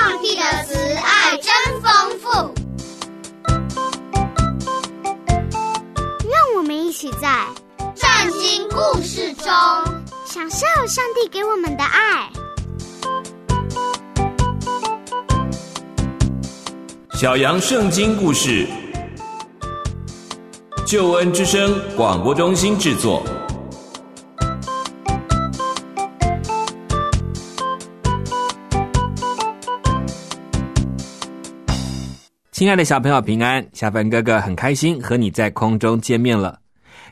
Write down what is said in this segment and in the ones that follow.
上帝的慈爱真丰富。让我们一起在圣经故事中享受上帝给我们的爱。小羊圣经故事，救恩之声广播中心制作。亲爱的小朋友，平安！夏凡哥哥很开心和你在空中见面了。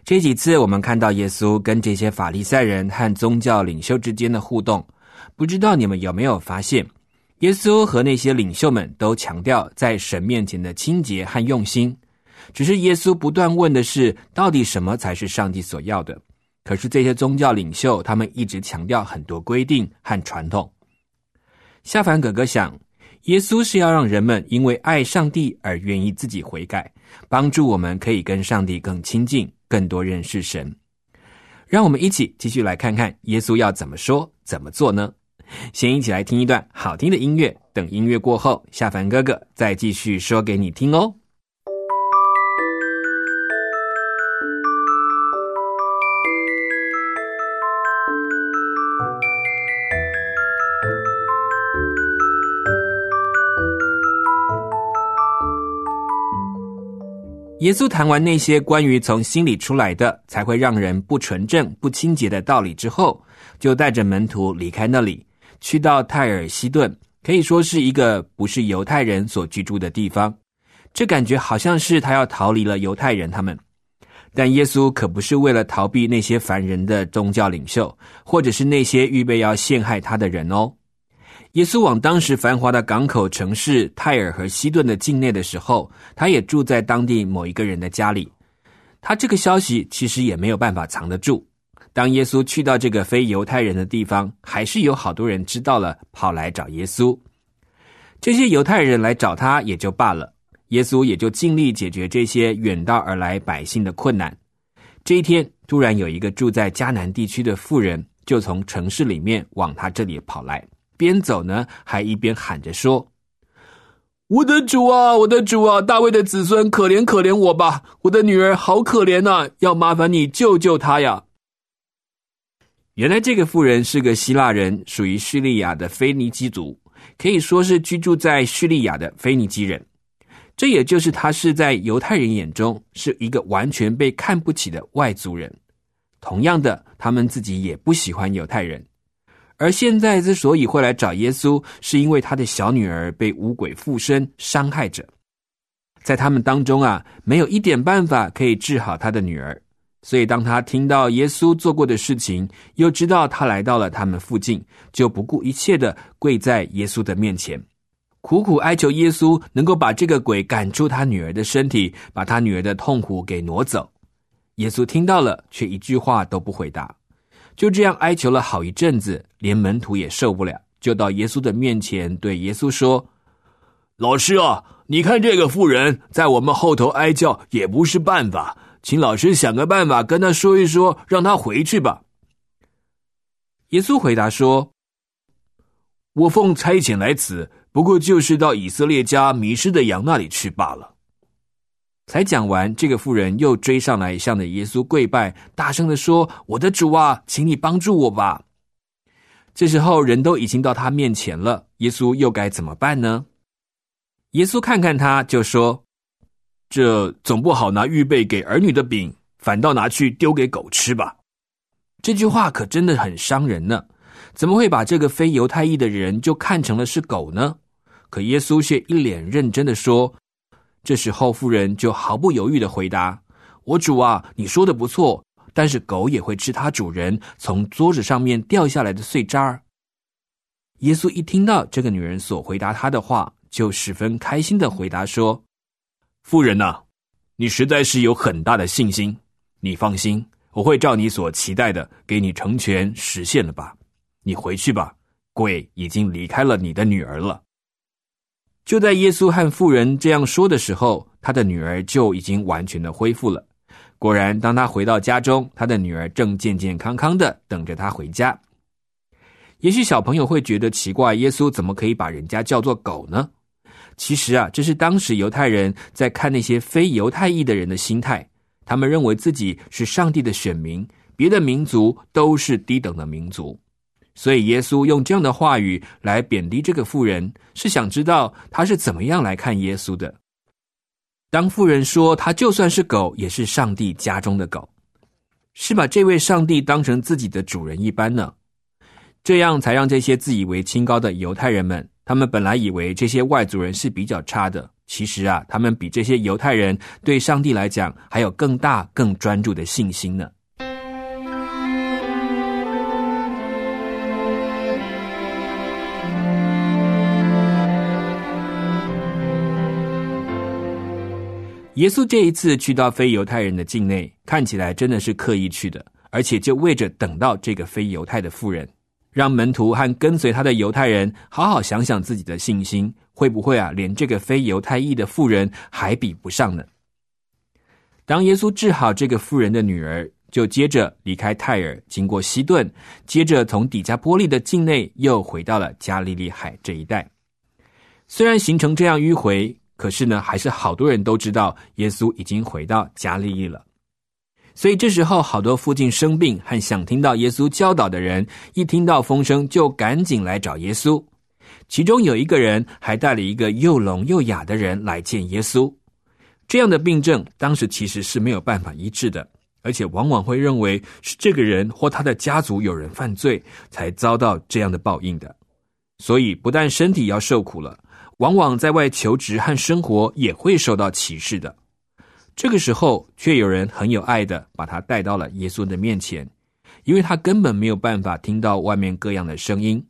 这几次我们看到耶稣跟这些法利赛人和宗教领袖之间的互动，不知道你们有没有发现，耶稣和那些领袖们都强调在神面前的清洁和用心。只是耶稣不断问的是，到底什么才是上帝所要的？可是这些宗教领袖他们一直强调很多规定和传统。夏凡哥哥想。耶稣是要让人们因为爱上帝而愿意自己悔改，帮助我们可以跟上帝更亲近，更多认识神。让我们一起继续来看看耶稣要怎么说、怎么做呢？先一起来听一段好听的音乐，等音乐过后，下凡哥哥再继续说给你听哦。耶稣谈完那些关于从心里出来的才会让人不纯正、不清洁的道理之后，就带着门徒离开那里，去到泰尔西顿，可以说是一个不是犹太人所居住的地方。这感觉好像是他要逃离了犹太人他们，但耶稣可不是为了逃避那些凡人的宗教领袖，或者是那些预备要陷害他的人哦。耶稣往当时繁华的港口城市泰尔和西顿的境内的时候，他也住在当地某一个人的家里。他这个消息其实也没有办法藏得住。当耶稣去到这个非犹太人的地方，还是有好多人知道了，跑来找耶稣。这些犹太人来找他也就罢了，耶稣也就尽力解决这些远道而来百姓的困难。这一天，突然有一个住在迦南地区的妇人，就从城市里面往他这里跑来。边走呢，还一边喊着说：“我的主啊，我的主啊，大卫的子孙，可怜可怜我吧！我的女儿好可怜呐，要麻烦你救救她呀！”原来这个妇人是个希腊人，属于叙利亚的腓尼基族，可以说是居住在叙利亚的腓尼基人。这也就是他是在犹太人眼中是一个完全被看不起的外族人。同样的，他们自己也不喜欢犹太人。而现在之所以会来找耶稣，是因为他的小女儿被五鬼附身伤害着，在他们当中啊，没有一点办法可以治好他的女儿。所以，当他听到耶稣做过的事情，又知道他来到了他们附近，就不顾一切的跪在耶稣的面前，苦苦哀求耶稣能够把这个鬼赶出他女儿的身体，把他女儿的痛苦给挪走。耶稣听到了，却一句话都不回答。就这样哀求了好一阵子，连门徒也受不了，就到耶稣的面前对耶稣说：“老师啊，你看这个妇人在我们后头哀叫也不是办法，请老师想个办法跟他说一说，让他回去吧。”耶稣回答说：“我奉差遣来此，不过就是到以色列家迷失的羊那里去罢了。”才讲完，这个妇人又追上来，向着耶稣跪拜，大声的说：“我的主啊，请你帮助我吧！”这时候人都已经到他面前了，耶稣又该怎么办呢？耶稣看看他，就说：“这总不好拿预备给儿女的饼，反倒拿去丢给狗吃吧？”这句话可真的很伤人呢。怎么会把这个非犹太裔的人就看成了是狗呢？可耶稣却一脸认真的说。这时候，妇人就毫不犹豫的回答：“我主啊，你说的不错，但是狗也会吃它主人从桌子上面掉下来的碎渣儿。”耶稣一听到这个女人所回答他的话，就十分开心的回答说：“妇人呐，你实在是有很大的信心。你放心，我会照你所期待的给你成全实现了吧。你回去吧，鬼已经离开了你的女儿了。”就在耶稣和妇人这样说的时候，他的女儿就已经完全的恢复了。果然，当他回到家中，他的女儿正健健康康的等着他回家。也许小朋友会觉得奇怪，耶稣怎么可以把人家叫做狗呢？其实啊，这是当时犹太人在看那些非犹太裔的人的心态。他们认为自己是上帝的选民，别的民族都是低等的民族。所以耶稣用这样的话语来贬低这个妇人，是想知道他是怎么样来看耶稣的。当妇人说他就算是狗，也是上帝家中的狗，是把这位上帝当成自己的主人一般呢？这样才让这些自以为清高的犹太人们，他们本来以为这些外族人是比较差的，其实啊，他们比这些犹太人对上帝来讲还有更大、更专注的信心呢。耶稣这一次去到非犹太人的境内，看起来真的是刻意去的，而且就为着等到这个非犹太的妇人，让门徒和跟随他的犹太人好好想想自己的信心，会不会啊，连这个非犹太裔的妇人还比不上呢？当耶稣治好这个妇人的女儿，就接着离开泰尔，经过西顿，接着从底加波利的境内又回到了加利利海这一带。虽然行程这样迂回。可是呢，还是好多人都知道耶稣已经回到加利利了。所以这时候，好多附近生病和想听到耶稣教导的人，一听到风声就赶紧来找耶稣。其中有一个人还带了一个又聋又哑的人来见耶稣。这样的病症当时其实是没有办法医治的，而且往往会认为是这个人或他的家族有人犯罪，才遭到这样的报应的。所以不但身体要受苦了。往往在外求职和生活也会受到歧视的，这个时候却有人很有爱的把他带到了耶稣的面前，因为他根本没有办法听到外面各样的声音。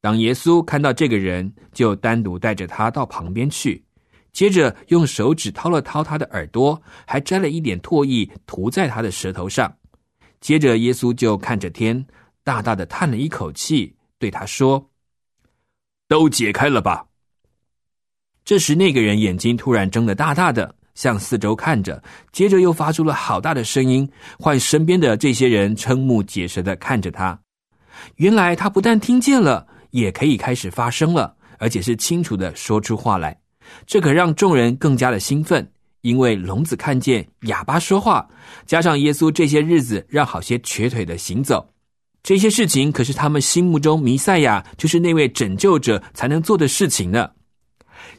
当耶稣看到这个人，就单独带着他到旁边去，接着用手指掏了掏他的耳朵，还摘了一点唾液涂在他的舌头上。接着耶稣就看着天，大大的叹了一口气，对他说：“都解开了吧。”这时，那个人眼睛突然睁得大大的，向四周看着，接着又发出了好大的声音，唤身边的这些人瞠目结舌的看着他。原来他不但听见了，也可以开始发声了，而且是清楚的说出话来。这可让众人更加的兴奋，因为聋子看见，哑巴说话，加上耶稣这些日子让好些瘸腿的行走，这些事情可是他们心目中弥赛亚就是那位拯救者才能做的事情呢。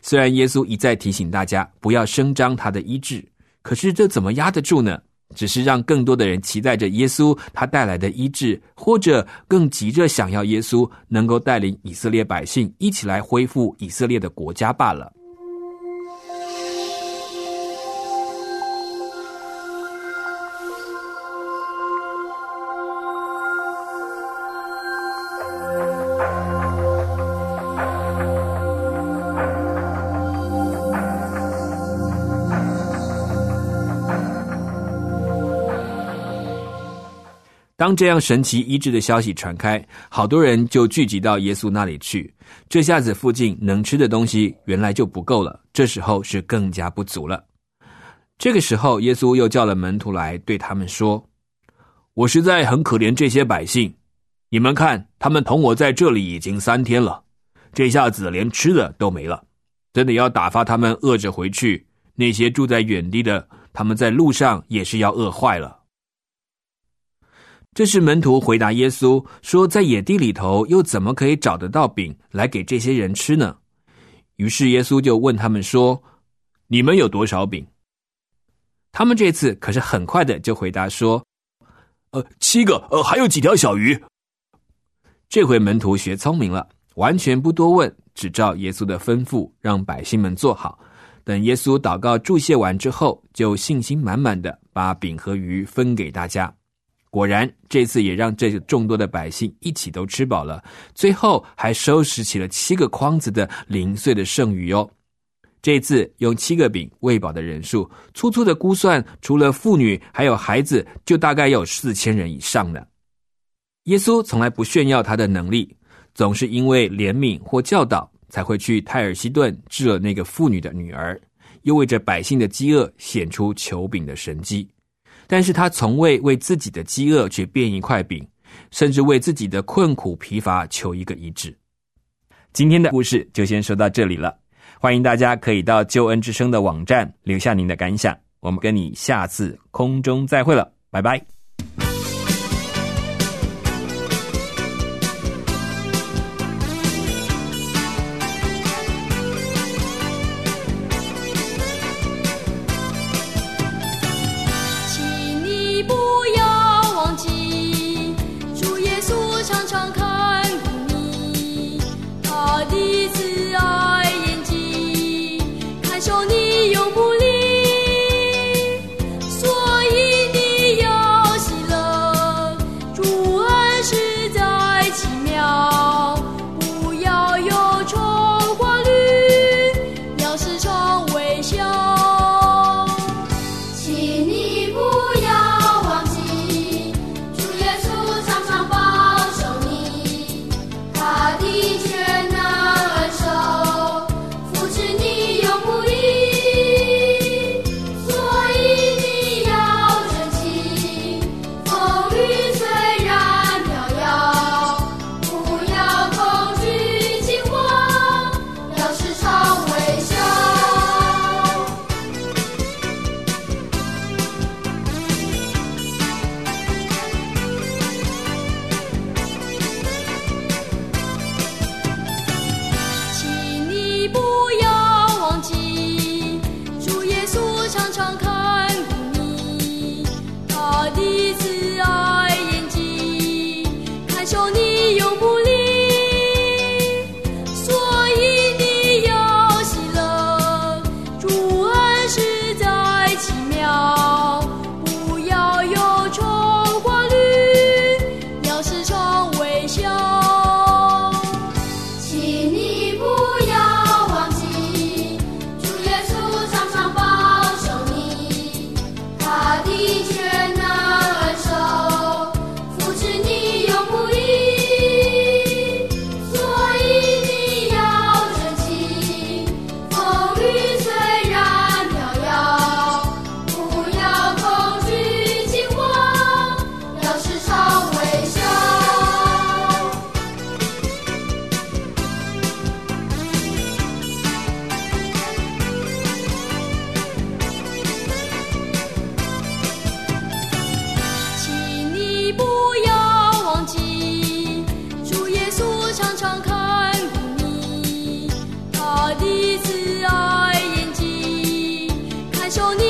虽然耶稣一再提醒大家不要声张他的医治，可是这怎么压得住呢？只是让更多的人期待着耶稣他带来的医治，或者更急着想要耶稣能够带领以色列百姓一起来恢复以色列的国家罢了。当这样神奇医治的消息传开，好多人就聚集到耶稣那里去。这下子附近能吃的东西原来就不够了，这时候是更加不足了。这个时候，耶稣又叫了门徒来，对他们说：“我实在很可怜这些百姓，你们看，他们同我在这里已经三天了，这下子连吃的都没了，真的要打发他们饿着回去。那些住在远地的，他们在路上也是要饿坏了。”这是门徒回答耶稣说：“在野地里头，又怎么可以找得到饼来给这些人吃呢？”于是耶稣就问他们说：“你们有多少饼？”他们这次可是很快的就回答说：“呃，七个，呃，还有几条小鱼。”这回门徒学聪明了，完全不多问，只照耶稣的吩咐，让百姓们做好。等耶稣祷告祝谢完之后，就信心满满的把饼和鱼分给大家。果然，这次也让这众多的百姓一起都吃饱了。最后还收拾起了七个筐子的零碎的剩余哦。这次用七个饼喂饱的人数，粗粗的估算，除了妇女还有孩子，就大概有四千人以上呢。耶稣从来不炫耀他的能力，总是因为怜悯或教导，才会去泰尔西顿治了那个妇女的女儿，又为着百姓的饥饿显出求饼的神迹。但是他从未为自己的饥饿去变一块饼，甚至为自己的困苦疲乏求一个医治。今天的故事就先说到这里了，欢迎大家可以到救恩之声的网站留下您的感想，我们跟你下次空中再会了，拜拜。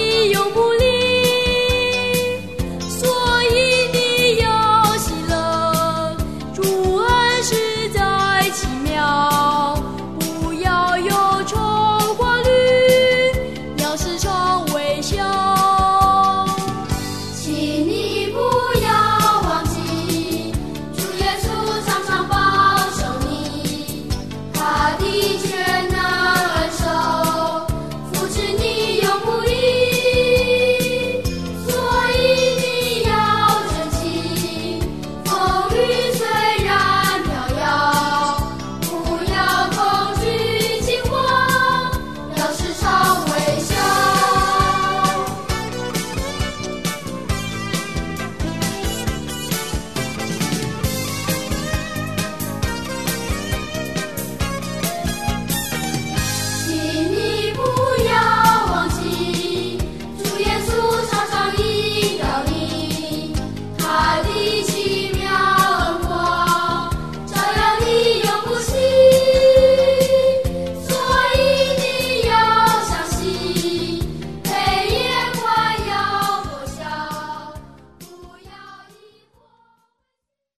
你永不